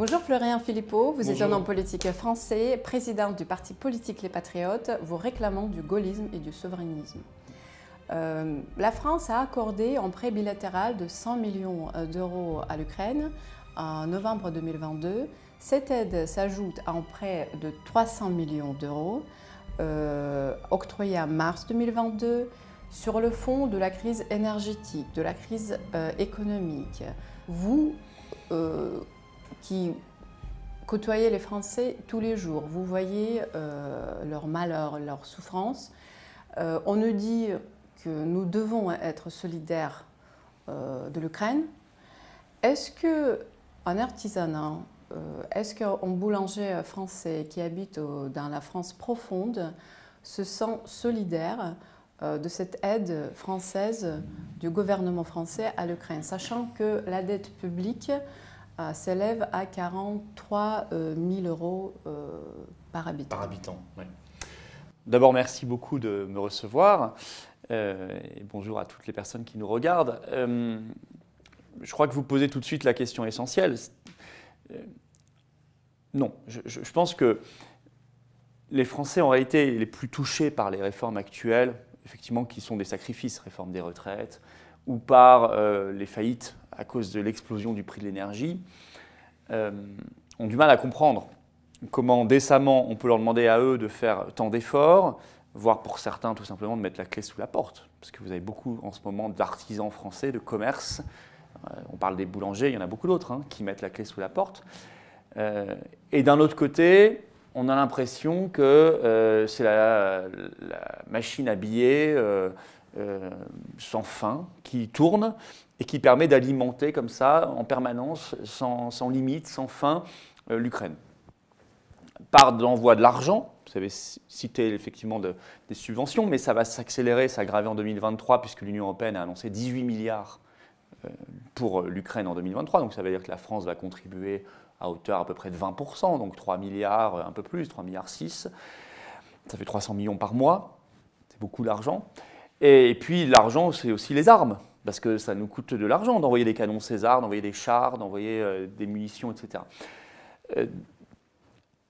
Bonjour Florian Philippot, vous êtes un homme politique français, président du parti politique Les Patriotes, vous réclamant du gaullisme et du souverainisme. Euh, la France a accordé un prêt bilatéral de 100 millions euh, d'euros à l'Ukraine en novembre 2022. Cette aide s'ajoute à un prêt de 300 millions d'euros euh, octroyé en mars 2022 sur le fond de la crise énergétique, de la crise économique. Vous, qui côtoyez les Français tous les jours, vous voyez leur malheur, leur souffrance, on nous dit que nous devons être solidaires euh, de l'Ukraine. Est-ce que un artisanat, euh, est-ce qu'un boulanger français qui habite dans la France profonde se sent solidaire euh, de cette aide française du gouvernement français à l'Ukraine, sachant que la dette publique s'élève à 43 000 euros par habitant. Par habitant, oui. D'abord, merci beaucoup de me recevoir. Euh, et bonjour à toutes les personnes qui nous regardent. Euh, je crois que vous posez tout de suite la question essentielle. Euh, non, je, pense que les Français ont réalité les plus touchés par les réformes actuelles, effectivement, qui sont des sacrifices, réforme des retraites, ou par les faillites à cause de l'explosion du prix de l'énergie, ont du mal à comprendre comment décemment on peut leur demander à eux de faire tant d'efforts, voire pour certains tout simplement de mettre la clé sous la porte, parce que vous avez beaucoup en ce moment d'artisans français, de commerce, euh, on parle des boulangers, il y en a beaucoup d'autres hein, qui mettent la clé sous la porte. Euh, et d'un autre côté, on a l'impression que euh, c'est la, machine à billets sans fin qui tourne et qui permet d'alimenter comme ça en permanence, sans, sans limite, sans fin, l'Ukraine. Par l'envoi de l'argent, vous avez cité effectivement des subventions, mais ça va s'accélérer, s'aggraver en 2023, puisque l'Union européenne a annoncé 18 milliards euh, pour l'Ukraine en 2023. Donc ça veut dire que la France va contribuer à hauteur à peu près de 20%, donc 3 milliards, un peu plus, 3 milliards 6. Ça fait 300 millions par mois, c'est beaucoup d'argent. Et puis l'argent, c'est aussi les armes, parce que ça nous coûte de l'argent d'envoyer des canons César, d'envoyer des chars, d'envoyer euh, des munitions, etc. Euh,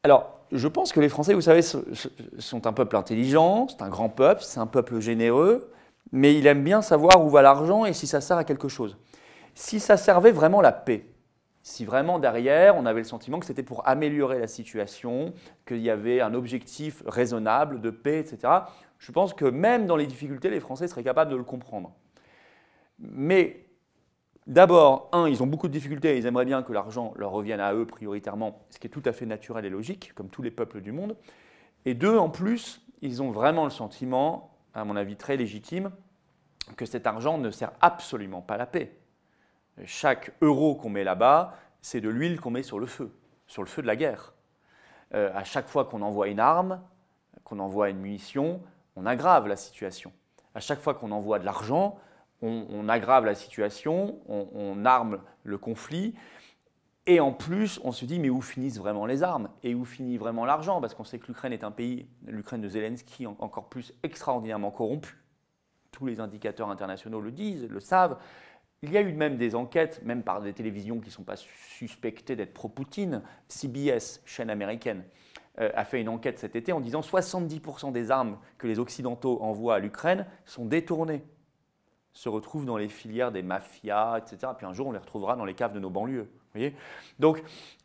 alors, je pense que les Français, vous savez, sont un peuple intelligent, c'est un grand peuple, c'est un peuple généreux, mais il aime bien savoir où va l'argent et si ça sert à quelque chose. Si ça servait vraiment la paix, si vraiment derrière on avait le sentiment que c'était pour améliorer la situation, qu'il y avait un objectif raisonnable de paix, etc., je pense que même dans les difficultés, les Français seraient capables de le comprendre. Mais D'abord, un, ils ont beaucoup de difficultés, ils aimeraient bien que l'argent leur revienne à eux prioritairement, ce qui est tout à fait naturel et logique, comme tous les peuples du monde. Et deux, en plus, ils ont vraiment le sentiment, à mon avis très légitime, que cet argent ne sert absolument pas la paix. Chaque euro qu'on met là-bas, c'est de l'huile qu'on met sur le feu, sur le feu de la guerre. Euh, à chaque fois qu'on envoie une arme, qu'on envoie une munition, on aggrave la situation. À chaque fois qu'on envoie de l'argent, on, aggrave la situation, on, arme le conflit. Et en plus, on se dit, mais où finissent vraiment les armes? Et où finit vraiment l'argent? Parce qu'on sait que l'Ukraine est un pays, l'Ukraine de Zelensky, encore plus extraordinairement corrompu. Tous les indicateurs internationaux le disent, le savent. Il y a eu même des enquêtes, même par des télévisions qui ne sont pas suspectées d'être pro-Poutine. CBS, chaîne américaine, a fait une enquête cet été en disant 70% des armes que les Occidentaux envoient à l'Ukraine sont détournées se retrouvent dans les filières des mafias, etc. Puis un jour, on les retrouvera dans les caves de nos banlieues. Donc,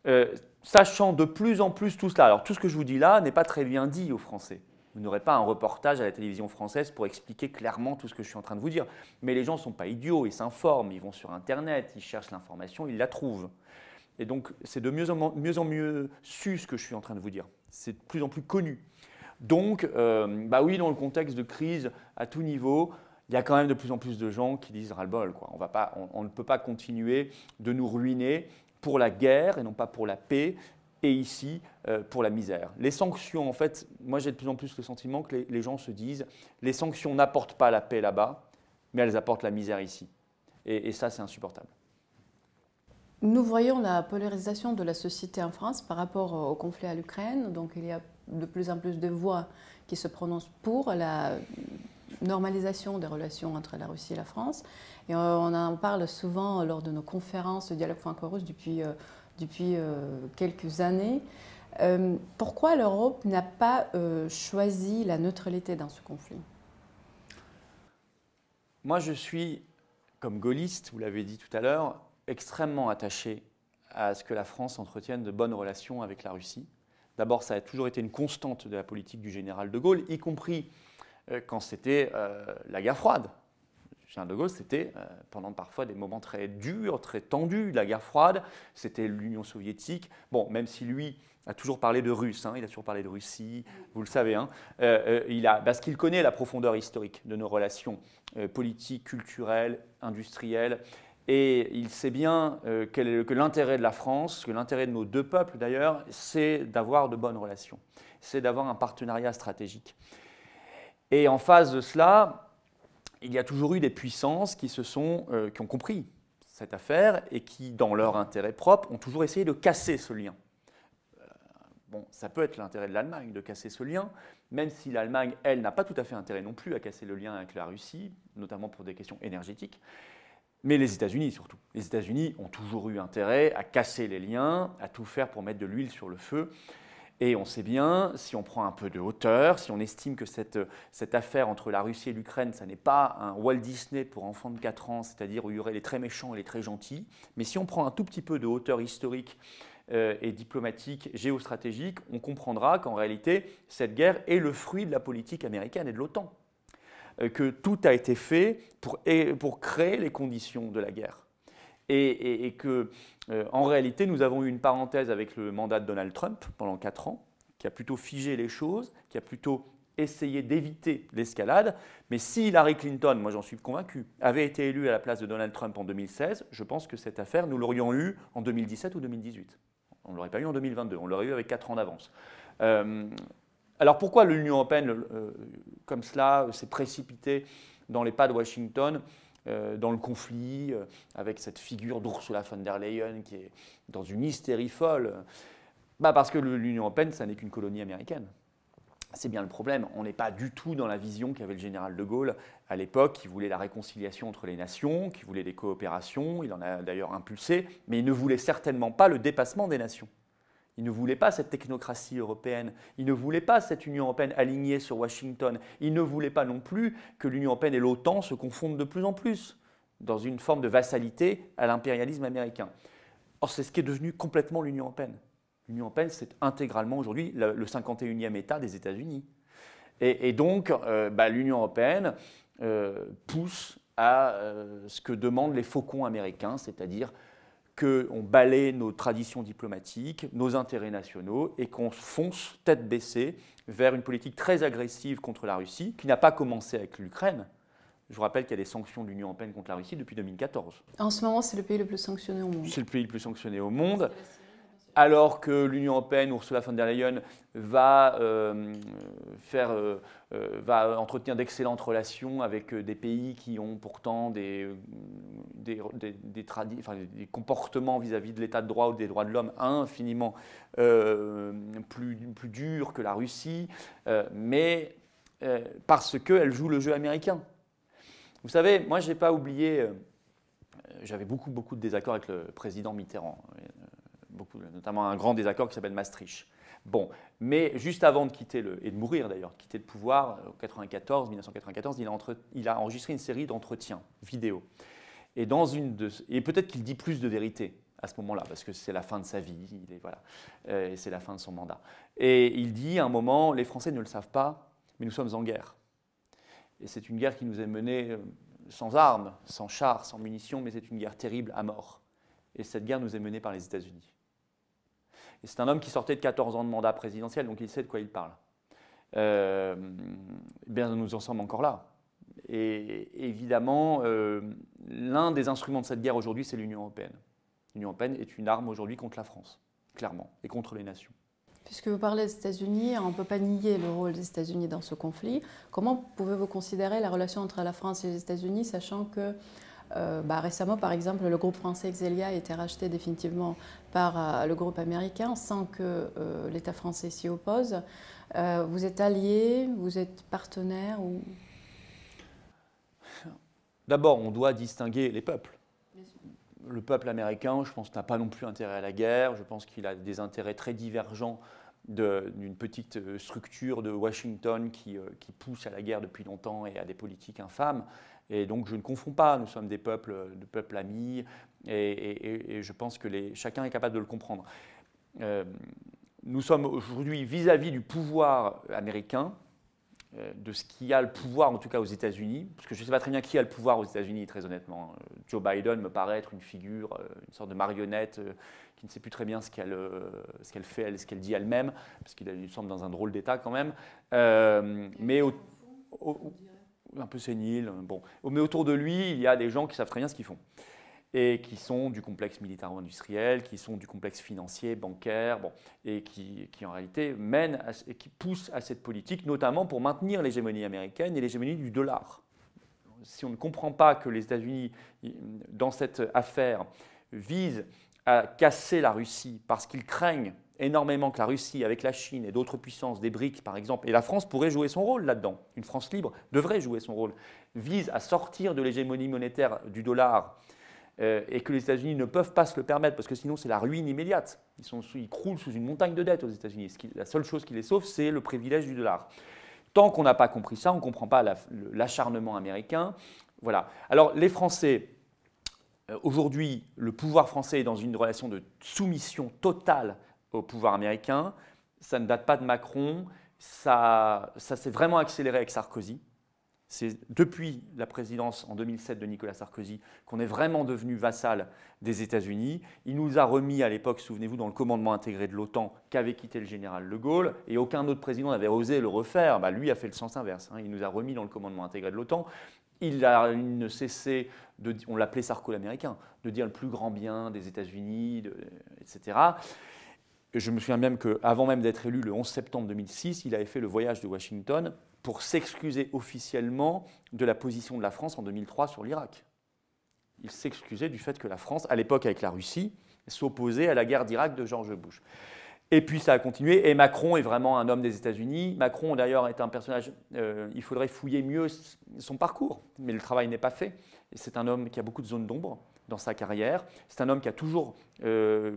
euh, sachant de plus en plus tout cela, alors tout ce que je vous dis là n'est pas très bien dit aux Français. Vous n'aurez pas un reportage à la télévision française pour expliquer clairement tout ce que je suis en train de vous dire. Mais les gens ne sont pas idiots, ils s'informent, ils vont sur Internet, ils cherchent l'information, ils la trouvent. Et donc, c'est de mieux en mieux, su ce que je suis en train de vous dire. C'est de plus en plus connu. Donc, euh, bah oui, dans le contexte de crise à tout niveau, il y a quand même de plus en plus de gens qui disent ras-le-bol. On, on, ne peut pas continuer de nous ruiner pour la guerre et non pas pour la paix, et ici euh, pour la misère. Les sanctions, en fait, moi j'ai de plus en plus le sentiment que les, gens se disent les sanctions n'apportent pas la paix là-bas, mais elles apportent la misère ici. Et ça, c'est insupportable. Nous voyons la polarisation de la société en France par rapport au conflit à l'Ukraine. Donc il y a de plus en plus de voix qui se prononcent pour la normalisation des relations entre la Russie et la France. Et on en parle souvent lors de nos conférences de dialogue franco-russe depuis, depuis quelques années. pourquoi l'Europe n'a pas choisi la neutralité dans ce conflit? Moi, je suis, comme gaulliste, vous l'avez dit tout à l'heure, extrêmement attaché à ce que la France entretienne de bonnes relations avec la Russie. D'abord, ça a toujours été une constante de la politique du général de Gaulle, y compris euh, quand c'était euh, la guerre froide. Le général de Gaulle, c'était euh, pendant parfois des moments très durs, très tendus, la guerre froide, c'était l'Union soviétique. Bon, même si lui a toujours parlé de russe, hein, il a toujours parlé de Russie, vous le savez, hein, il a, parce qu'il connaît la profondeur historique de nos relations politiques, culturelles, industrielles, et il sait bien euh, que l'intérêt de la France, que l'intérêt de nos deux peuples d'ailleurs, c'est d'avoir de bonnes relations, c'est d'avoir un partenariat stratégique. Et en face de cela, il y a toujours eu des puissances qui, se sont, euh, qui ont compris cette affaire et qui, dans leur intérêt propre, ont toujours essayé de casser ce lien. Euh, bon, ça peut être l'intérêt de l'Allemagne de casser ce lien, même si l'Allemagne, elle, n'a pas tout à fait intérêt non plus à casser le lien avec la Russie, notamment pour des questions énergétiques mais les États-Unis surtout. Les États-Unis ont toujours eu intérêt à casser les liens, à tout faire pour mettre de l'huile sur le feu. Et on sait bien, si on prend un peu de hauteur, si on estime que cette, cette affaire entre la Russie et l'Ukraine, ça n'est pas un Walt Disney pour enfants de 4 ans, c'est-à-dire où il y aurait les très méchants et les très gentils, mais si on prend un tout petit peu de hauteur historique euh, et diplomatique, géostratégique, on comprendra qu'en réalité, cette guerre est le fruit de la politique américaine et de l'OTAN. Euh, que tout a été fait pour, créer les conditions de la guerre. Et, que, euh, en réalité, nous avons eu une parenthèse avec le mandat de Donald Trump pendant quatre ans, qui a plutôt figé les choses, qui a plutôt essayé d'éviter l'escalade. Mais si Hillary Clinton, moi j'en suis convaincu, avait été élue à la place de Donald Trump en 2016, je pense que cette affaire, nous l'aurions eue en 2017 ou 2018. On ne l'aurait pas eu en 2022, on l'aurait eu avec quatre ans d'avance. Euh, alors pourquoi l'Union européenne, euh, comme cela, s'est précipitée dans les pas de Washington euh, dans le conflit, euh, avec cette figure d'Ursula von der Leyen qui est dans une hystérie folle? Bah Parce que l'Union européenne, ça n'est qu'une colonie américaine. C'est bien le problème. On n'est pas du tout dans la vision qu'avait le général de Gaulle à l'époque, qui voulait la réconciliation entre les nations, qui voulait des coopérations. Il en a d'ailleurs impulsé, mais il ne voulait certainement pas le dépassement des nations. Il ne voulait pas cette technocratie européenne, il ne voulait pas cette Union européenne alignée sur Washington, il ne voulait pas non plus que l'Union européenne et l'OTAN se confondent de plus en plus dans une forme de vassalité à l'impérialisme américain. Or, c'est ce qui est devenu complètement l'Union européenne. L'Union européenne, c'est intégralement aujourd'hui le 51e État des États-Unis. Et, donc, euh, bah, l'Union européenne euh, pousse à euh, ce que demandent les faucons américains, c'est-à-dire qu'on balaye nos traditions diplomatiques, nos intérêts nationaux et qu'on fonce tête baissée vers une politique très agressive contre la Russie, qui n'a pas commencé avec l'Ukraine. Je vous rappelle qu'il y a des sanctions de l'Union européenne contre la Russie depuis 2014. En ce moment, c'est le pays le plus sanctionné au monde. C'est le pays le plus sanctionné au monde alors que l'Union européenne, Ursula von der Leyen, va, euh, euh, euh, entretenir d'excellentes relations avec des pays qui ont pourtant des, comportements vis-à-vis de l'état de droit ou des droits de l'homme infiniment plus, plus durs que la Russie, mais parce qu'elle joue le jeu américain. Vous savez, moi, je n'ai pas oublié, j'avais beaucoup, beaucoup de désaccords avec le président Mitterrand notamment un grand désaccord qui s'appelle Maastricht. Bon, mais juste avant de quitter le, et de mourir d'ailleurs, quitter le pouvoir, en 94, 1994, il a, enregistré une série d'entretiens vidéo. Et, peut-être qu'il dit plus de vérité à ce moment-là, parce que c'est la fin de sa vie, voilà, euh, et c'est la fin de son mandat. Et il dit à un moment, les Français ne le savent pas, mais nous sommes en guerre. Et c'est une guerre qui nous est menée euh, sans armes, sans chars, sans munitions, mais c'est une guerre terrible à mort. Et cette guerre nous est menée par les États-Unis c'est un homme qui sortait de 14 ans de mandat présidentiel, donc il sait de quoi il parle. Euh, bien, nous en sommes encore là. Et évidemment, euh, l'un des instruments de cette guerre aujourd'hui, c'est l'Union européenne. L'Union européenne est une arme aujourd'hui contre la France, clairement, et contre les nations. Puisque vous parlez des États-Unis, on ne peut pas nier le rôle des États-Unis dans ce conflit. Comment pouvez-vous considérer la relation entre la France et les États-Unis, sachant que euh, bah, récemment, par exemple, le groupe français Exelia a été racheté définitivement par euh, le groupe américain sans que euh, l'État français s'y oppose. vous êtes allié, vous êtes partenaire ou... D'abord, on doit distinguer les peuples. Le peuple américain, je pense, n'a pas non plus intérêt à la guerre. Je pense qu'il a des intérêts très divergents d'une petite structure de Washington qui, qui, pousse à la guerre depuis longtemps et à des politiques infâmes. Et donc je ne confonds pas, nous sommes des peuples, de peuples amis, et, je pense que les, chacun est capable de le comprendre. Euh, nous sommes aujourd'hui vis-à-vis du pouvoir américain, euh, de ce qui a le pouvoir, en tout cas aux États-Unis, parce que je ne sais pas très bien qui a le pouvoir aux États-Unis, très honnêtement. Euh, Joe Biden me paraît être une figure, une sorte de marionnette qui ne sait plus très bien ce qu'elle ce qu'elle fait, ce qu'elle dit elle-même, parce qu'il semble dans un drôle d'état quand même. mais au, un peu sénile. Bon. Mais autour de lui, il y a des gens qui savent très bien ce qu'ils font et qui sont du complexe militaro-industriel, qui sont du complexe financier, bancaire, bon, et qui, qui, en réalité mènent et qui poussent à cette politique, notamment pour maintenir l'hégémonie américaine et l'hégémonie du dollar. Si on ne comprend pas que les États-Unis, dans cette affaire, visent à casser la Russie parce qu'ils craignent énormément que la Russie, avec la Chine et d'autres puissances, des BRICS par exemple, et la France pourrait jouer son rôle là-dedans, une France libre devrait jouer son rôle, vise à sortir de l'hégémonie monétaire du dollar euh, et que les États-Unis ne peuvent pas se le permettre parce que sinon c'est la ruine immédiate. Ils, sont, ils croulent sous une montagne de dettes aux États-Unis. La seule chose qui les sauve, c'est le privilège du dollar. Tant qu'on n'a pas compris ça, on ne comprend pas l'acharnement américain. Voilà. Alors les Français, euh, aujourd'hui, le pouvoir français est dans une relation de soumission totale au pouvoir américain. Ça ne date pas de Macron. Ça, ça s'est vraiment accéléré avec Sarkozy. C'est depuis la présidence en 2007 de Nicolas Sarkozy qu'on est vraiment devenu vassal des États-Unis. Il nous a remis à l'époque, souvenez-vous, dans le commandement intégré de l'OTAN qu'avait quitté le général de Gaulle, et aucun autre président n'avait osé le refaire. Bah, lui a fait le sens inverse. Hein. Il nous a remis dans le commandement intégré de l'OTAN. Il a ne cessé, de, on l'appelait Sarko l'américain, de dire le plus grand bien des États-Unis, etc je me souviens même qu'avant même d'être élu le 11 septembre 2006, il avait fait le voyage de Washington pour s'excuser officiellement de la position de la France en 2003 sur l'Irak. Il s'excusait du fait que la France, à l'époque avec la Russie, s'opposait à la guerre d'Irak de George Bush. Et puis ça a continué, et Macron est vraiment un homme des États-Unis. Macron d'ailleurs est un personnage, euh, il faudrait fouiller mieux son parcours, mais le travail n'est pas fait. C'est un homme qui a beaucoup de zones d'ombre dans sa carrière. C'est un homme qui a toujours euh,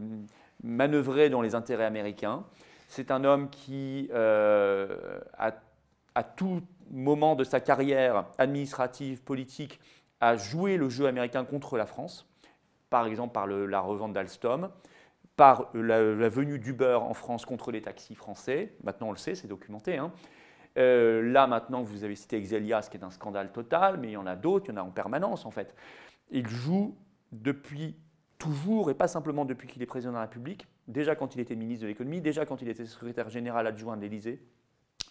manœuvrer dans les intérêts américains. C'est un homme qui, euh, à, tout moment de sa carrière administrative, politique, a joué le jeu américain contre la France, par exemple par la revente d'Alstom, par la, venue d'Uber en France contre les taxis français. Maintenant, on le sait, c'est documenté. Hein. Euh, là, maintenant, vous avez cité Exelia, ce qui est un scandale total, mais il y en a d'autres, il y en a en permanence, en fait. Il joue depuis toujours, et pas simplement depuis qu'il est président de la République, déjà quand il était ministre de l'économie, déjà quand il était secrétaire général adjoint de l'Élysée,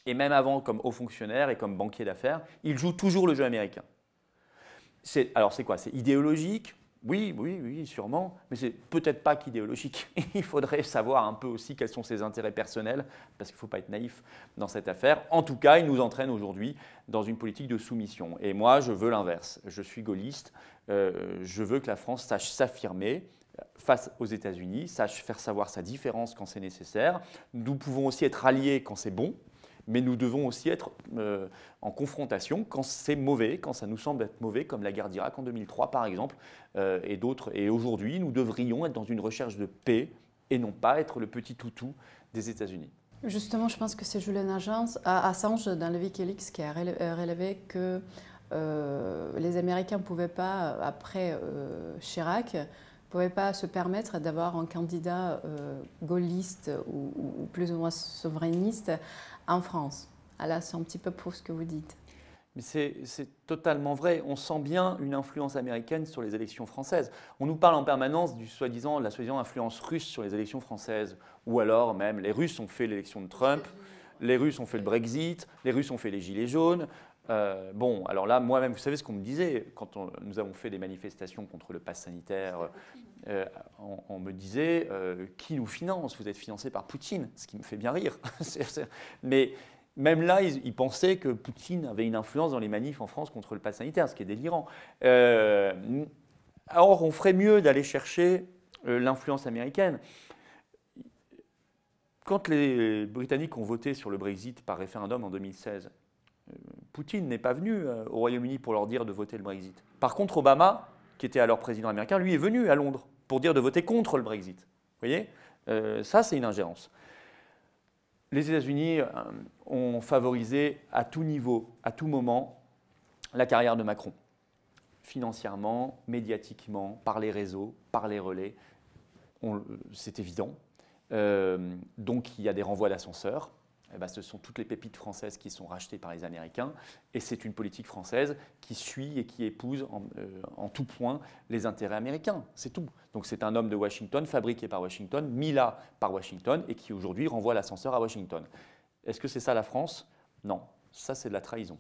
et même avant comme haut fonctionnaire et comme banquier d'affaires, il joue toujours le jeu américain. Alors c'est quoi? C'est idéologique oui, oui, oui, sûrement, mais c'est peut-être pas qu'idéologique. Il faudrait savoir un peu aussi quels sont ses intérêts personnels, parce qu'il ne faut pas être naïf dans cette affaire. En tout cas, il nous entraîne aujourd'hui dans une politique de soumission. Et moi, je veux l'inverse. Je suis gaulliste. Euh, je veux que la France sache s'affirmer face aux États-Unis, sache faire savoir sa différence quand c'est nécessaire. Nous pouvons aussi être alliés quand c'est bon, mais nous devons aussi être euh, en confrontation quand c'est mauvais, quand ça nous semble être mauvais, comme la guerre d'Irak en 2003 par exemple, euh, et d'autres. Et aujourd'hui, nous devrions être dans une recherche de paix et non pas être le petit toutou des États-Unis. Justement, je pense que c'est Julian Assange dans le Wikileaks qui a relevé que euh, les Américains ne pouvaient pas, après Chirac, ne pouvaient pas se permettre d'avoir un candidat gaulliste ou, plus ou moins souverainiste en France. Ah là, c'est un petit peu pour ce que vous dites. C'est totalement vrai. On sent bien une influence américaine sur les élections françaises. On nous parle en permanence du soi-disant, de la soi-disant influence russe sur les élections françaises. Ou alors même, les Russes ont fait l'élection de Trump, les Russes ont fait le Brexit, les Russes ont fait les Gilets jaunes. Euh, bon, alors là, moi-même, vous savez ce qu'on me disait quand nous avons fait des manifestations contre le pass sanitaire. Euh, on, me disait euh, qui nous finance? Vous êtes financé par Poutine, ce qui me fait bien rire. Mais même là, ils, pensaient que Poutine avait une influence dans les manifs en France contre le pass sanitaire, ce qui est délirant. alors, on ferait mieux d'aller chercher l'influence américaine. Quand les Britanniques ont voté sur le Brexit par référendum en 2016, Poutine n'est pas venu au Royaume-Uni pour leur dire de voter le Brexit. Par contre, Obama, qui était alors président américain, lui est venu à Londres pour dire de voter contre le Brexit. Vous voyez? Ça, c'est une ingérence. Les États-Unis ont favorisé à tout niveau, à tout moment, la carrière de Macron financièrement, médiatiquement, par les réseaux, par les relais. C'est évident. Euh, donc il y a des renvois d'ascenseurs. Eh ben, ce sont toutes les pépites françaises qui sont rachetées par les Américains. Et c'est une politique française qui suit et qui épouse en, euh, tout point les intérêts américains. C'est tout. Donc c'est un homme de Washington, fabriqué par Washington, mis là par Washington, et qui aujourd'hui renvoie l'ascenseur à Washington. Est-ce que c'est ça la France? Non. Ça, c'est de la trahison.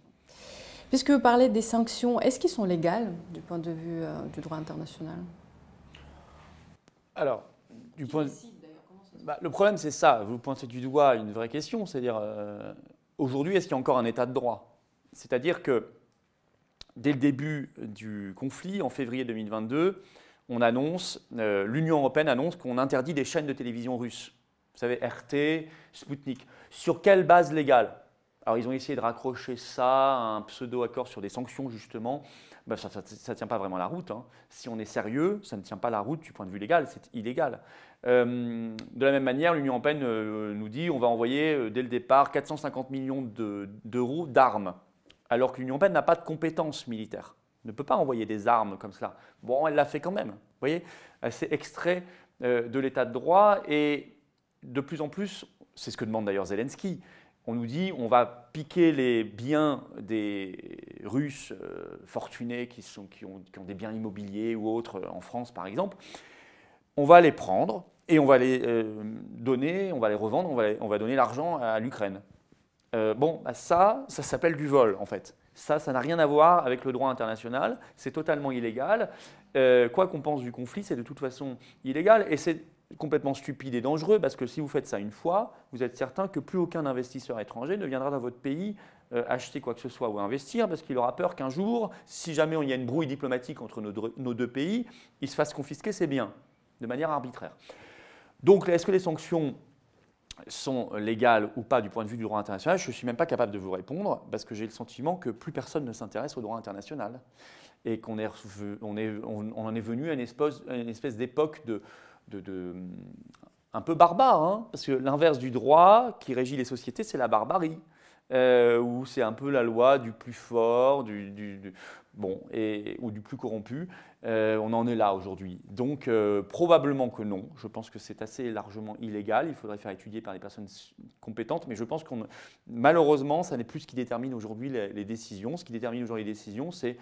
Puisque vous parlez des sanctions, est-ce qu'ils sont légales du point de vue euh, du droit international? Alors, du point de... Bah, le problème, c'est ça. Vous pointez du doigt une vraie question, c'est-à-dire, euh, aujourd'hui, est-ce qu'il y a encore un état de droit? C'est-à-dire que, dès le début du conflit, en février 2022, on annonce, euh, l'Union européenne annonce qu'on interdit des chaînes de télévision russes. Vous savez, RT, Sputnik. Sur quelle base légale? Alors ils ont essayé de raccrocher ça à un pseudo-accord sur des sanctions justement. Ben, ça ne tient pas vraiment la route. Hein. Si on est sérieux, ça ne tient pas la route du point de vue légal, c'est illégal. Euh, de la même manière, l'Union européenne euh, nous dit on va envoyer euh, dès le départ 450 millions d'euros d'armes, alors que l'Union européenne n'a pas de compétences militaires, ne peut pas envoyer des armes comme cela. Bon, elle l'a fait quand même. Vous voyez, c'est extrait de l'état de droit et de plus en plus, c'est ce que demande d'ailleurs Zelensky, on nous dit on va piquer les biens des Russes euh, fortunés qui, sont, qui, ont, des biens immobiliers ou autres euh, en France par exemple. On va les prendre et on va les euh, donner, on va les revendre, on va, on va donner l'argent à l'Ukraine. bon, bah, ça, ça s'appelle du vol en fait. Ça, ça n'a rien à voir avec le droit international, c'est totalement illégal. quoi qu'on pense du conflit, c'est de toute façon illégal et c'est complètement stupide et dangereux parce que si vous faites ça une fois, vous êtes certain que plus aucun investisseur étranger ne viendra dans votre pays euh, acheter quoi que ce soit ou investir parce qu'il aura peur qu'un jour, si jamais il y a une brouille diplomatique entre nos deux, pays, il se fasse confisquer ses biens de manière arbitraire. Donc, est-ce que les sanctions sont légales ou pas du point de vue du droit international? Je ne suis même pas capable de vous répondre parce que j'ai le sentiment que plus personne ne s'intéresse au droit international et qu'on on, en est venu à une espèce d'époque de, un peu barbare, hein, parce que l'inverse du droit qui régit les sociétés, c'est la barbarie, euh, où c'est un peu la loi du plus fort, du, bon, et, ou du plus corrompu. Euh, on en est là aujourd'hui. Donc euh, probablement que non. Je pense que c'est assez largement illégal. Il faudrait faire étudier par des personnes compétentes, mais je pense qu'on malheureusement, ça n'est plus ce qui détermine aujourd'hui les, les, décisions. Ce qui détermine aujourd'hui les décisions, c'est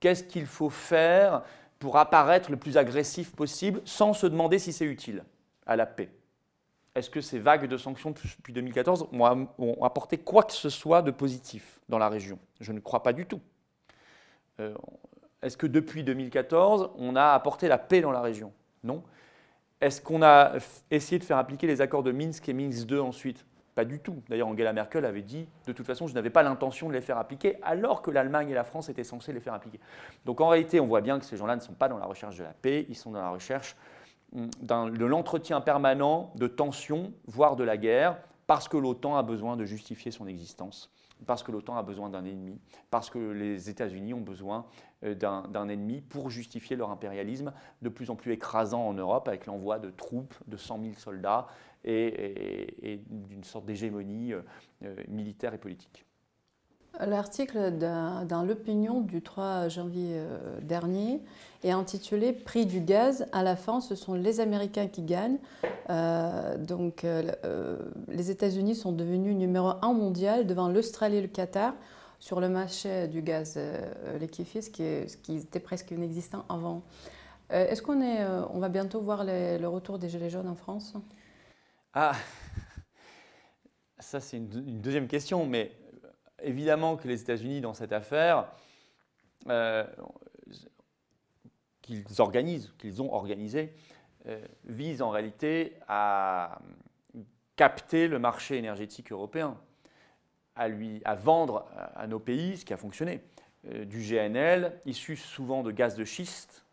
qu'est-ce qu'il faut faire pour apparaître le plus agressif possible sans se demander si c'est utile à la paix. Est-ce que ces vagues de sanctions depuis 2014 ont apporté quoi que ce soit de positif dans la région? Je ne crois pas du tout. Euh, est-ce que depuis 2014, on a apporté la paix dans la région? Non. Est-ce qu'on a essayé de faire appliquer les accords de Minsk et Minsk II ensuite? Pas du tout. D'ailleurs, Angela Merkel avait dit, de toute façon, je n'avais pas l'intention de les faire appliquer, alors que l'Allemagne et la France étaient censées les faire appliquer. Donc en réalité, on voit bien que ces gens-là ne sont pas dans la recherche de la paix, ils sont dans la recherche hum, de l'entretien permanent de tensions, voire de la guerre, parce que l'OTAN a besoin de justifier son existence, parce que l'OTAN a besoin d'un ennemi, parce que les États-Unis ont besoin euh, d'un ennemi pour justifier leur impérialisme de plus en plus écrasant en Europe, avec l'envoi de troupes, de 100 000 soldats, et, d'une sorte d'hégémonie euh, euh, militaire et politique. L'article dans l'opinion du 3 janvier euh, dernier est intitulé Prix du gaz. À la fin, ce sont les Américains qui gagnent. donc, les États-Unis sont devenus numéro un mondial devant l'Australie et le Qatar sur le marché du gaz liquéfié, ce qui, ce qui était presque inexistant avant. Est-ce qu'on est, on va bientôt voir le retour des Gilets jaunes en France? Ah, ça c'est une, deuxième question, mais évidemment que les États-Unis dans cette affaire, euh, qu'ils organisent, qu'ils ont organisé, euh, visent en réalité à capter le marché énergétique européen, à, lui, à vendre à, nos pays ce qui a fonctionné. Euh, du GNL, issu souvent de gaz de schiste,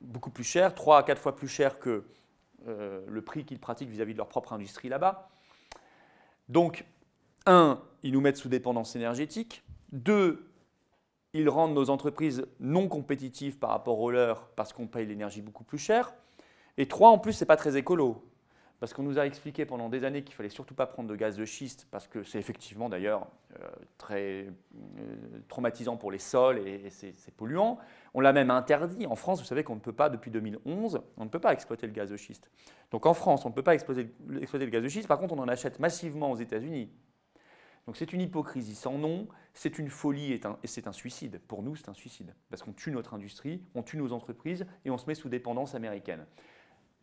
beaucoup plus cher, 3 à 4 fois plus cher que euh, le prix qu'ils pratiquent vis-à-vis de leur propre industrie là-bas. Donc, un, ils nous mettent sous dépendance énergétique. Deux, ils rendent nos entreprises non compétitives par rapport aux leurs parce qu'on paye l'énergie beaucoup plus cher. Et trois, en plus, ce n'est pas très écolo. Parce qu'on nous a expliqué pendant des années qu'il fallait surtout pas prendre de gaz de schiste, parce que c'est effectivement d'ailleurs euh, très euh, traumatisant pour les sols et, c'est polluant. On l'a même interdit. En France, vous savez qu'on ne peut pas, depuis 2011, on ne peut pas exploiter le gaz de schiste. Donc en France, on ne peut pas exploiter le gaz de schiste. Par contre, on en achète massivement aux États-Unis. Donc c'est une hypocrisie sans nom, c'est une folie et, c'est un suicide. Pour nous, c'est un suicide. Parce qu'on tue notre industrie, on tue nos entreprises et on se met sous dépendance américaine.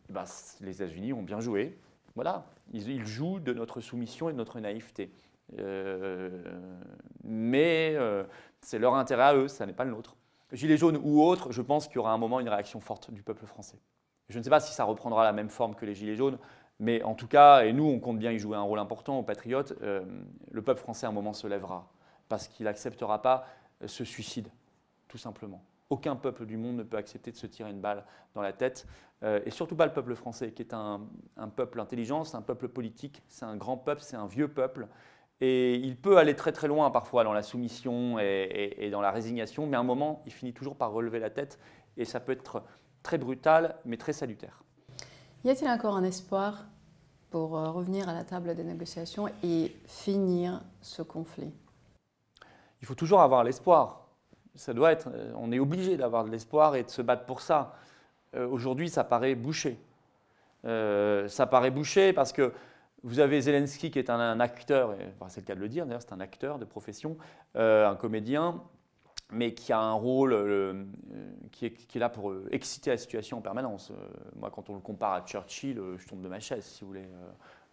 Eh ben, les États-Unis ont bien joué. Voilà, ils, jouent de notre soumission et de notre naïveté. Euh, mais euh, c'est leur intérêt à eux, ça n'est pas le nôtre. Gilets jaunes ou autres, je pense qu'il y aura un moment une réaction forte du peuple français. Je ne sais pas si ça reprendra la même forme que les Gilets jaunes, mais en tout cas, et nous, on compte bien y jouer un rôle important aux patriotes, euh, le peuple français à un moment se lèvera, parce qu'il n'acceptera pas ce suicide, tout simplement. Aucun peuple du monde ne peut accepter de se tirer une balle dans la tête, euh, et surtout pas le peuple français, qui est un, peuple intelligent, c'est un peuple politique, c'est un grand peuple, c'est un vieux peuple, et il peut aller très très loin parfois dans la soumission et, dans la résignation, mais à un moment, il finit toujours par relever la tête, et ça peut être très brutal, mais très salutaire. Y a-t-il encore un espoir pour euh, revenir à la table des négociations et finir ce conflit? Il faut toujours avoir l'espoir ça doit être, euh, on est obligé d'avoir de l'espoir et de se battre pour ça. Euh, aujourd'hui, ça paraît bouché. Ça paraît bouché parce que vous avez Zelensky qui est un, acteur, c'est le cas de le dire d'ailleurs, c'est un acteur de profession, un comédien, mais qui a un rôle qui, est, qui, est, là pour exciter la situation en permanence. moi, quand on le compare à Churchill, je tombe de ma chaise, si vous voulez.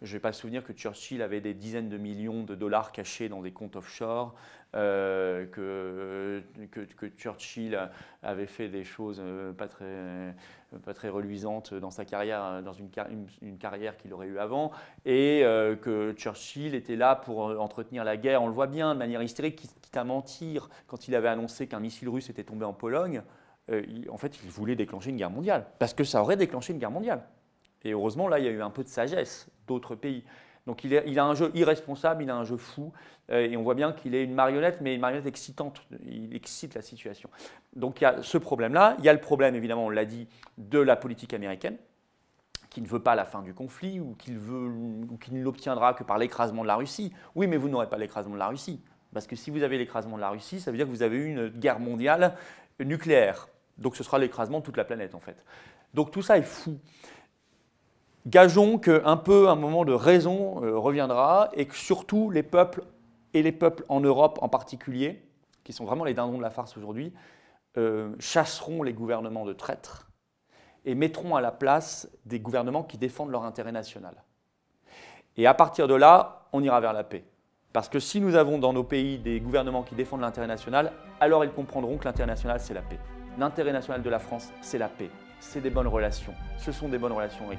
Je n'ai pas le souvenir que Churchill avait des dizaines de millions de dollars cachés dans des comptes offshore, euh, que, Churchill avait fait des choses euh, pas très, pas très reluisantes dans sa carrière, dans une, carrière qu'il aurait eue avant, et euh, que Churchill était là pour entretenir la guerre. On le voit bien de manière hystérique, quitte à mentir quand il avait annoncé qu'un missile russe était tombé en Pologne. en fait, il voulait déclencher une guerre mondiale, parce que ça aurait déclenché une guerre mondiale. Et heureusement, là, il y a eu un peu de sagesse d'autres pays. Donc il, a un jeu irresponsable, il a un jeu fou, euh, et on voit bien qu'il est une marionnette, mais une marionnette excitante, il excite la situation. Donc il y a ce problème-là, il y a le problème, évidemment, on l'a dit, de la politique américaine, qui ne veut pas la fin du conflit, ou qui ne l'obtiendra que par l'écrasement de la Russie. Oui, mais vous n'aurez pas l'écrasement de la Russie, parce que si vous avez l'écrasement de la Russie, ça veut dire que vous avez eu une guerre mondiale nucléaire. Donc ce sera l'écrasement de toute la planète, en fait. Donc tout ça est fou. Gageons qu'un peu un moment de raison euh, reviendra et que surtout les peuples, et les peuples en Europe en particulier, qui sont vraiment les dindons de la farce aujourd'hui, euh, chasseront les gouvernements de traîtres et mettront à la place des gouvernements qui défendent leur intérêt national. Et à partir de là, on ira vers la paix. Parce que si nous avons dans nos pays des gouvernements qui défendent l'intérêt national, alors ils comprendront que l'intérêt national, c'est la paix. L'intérêt national de la France, c'est la paix c'est des bonnes relations. Ce sont des bonnes relations avec,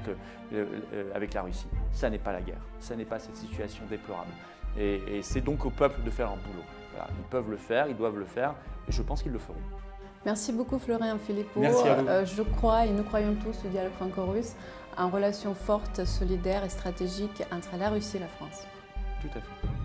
euh, avec la Russie. Ça n'est pas la guerre. Ça n'est pas cette situation déplorable. Et, c'est donc au peuple de faire un boulot. Ils peuvent le faire, ils doivent le faire, et je pense qu'ils le feront. Merci beaucoup Florian Philippot. Merci à vous. Euh, je crois et nous croyons tous au dialogue franco-russe en relation forte, solidaire et stratégique entre la Russie et la France. Tout à fait.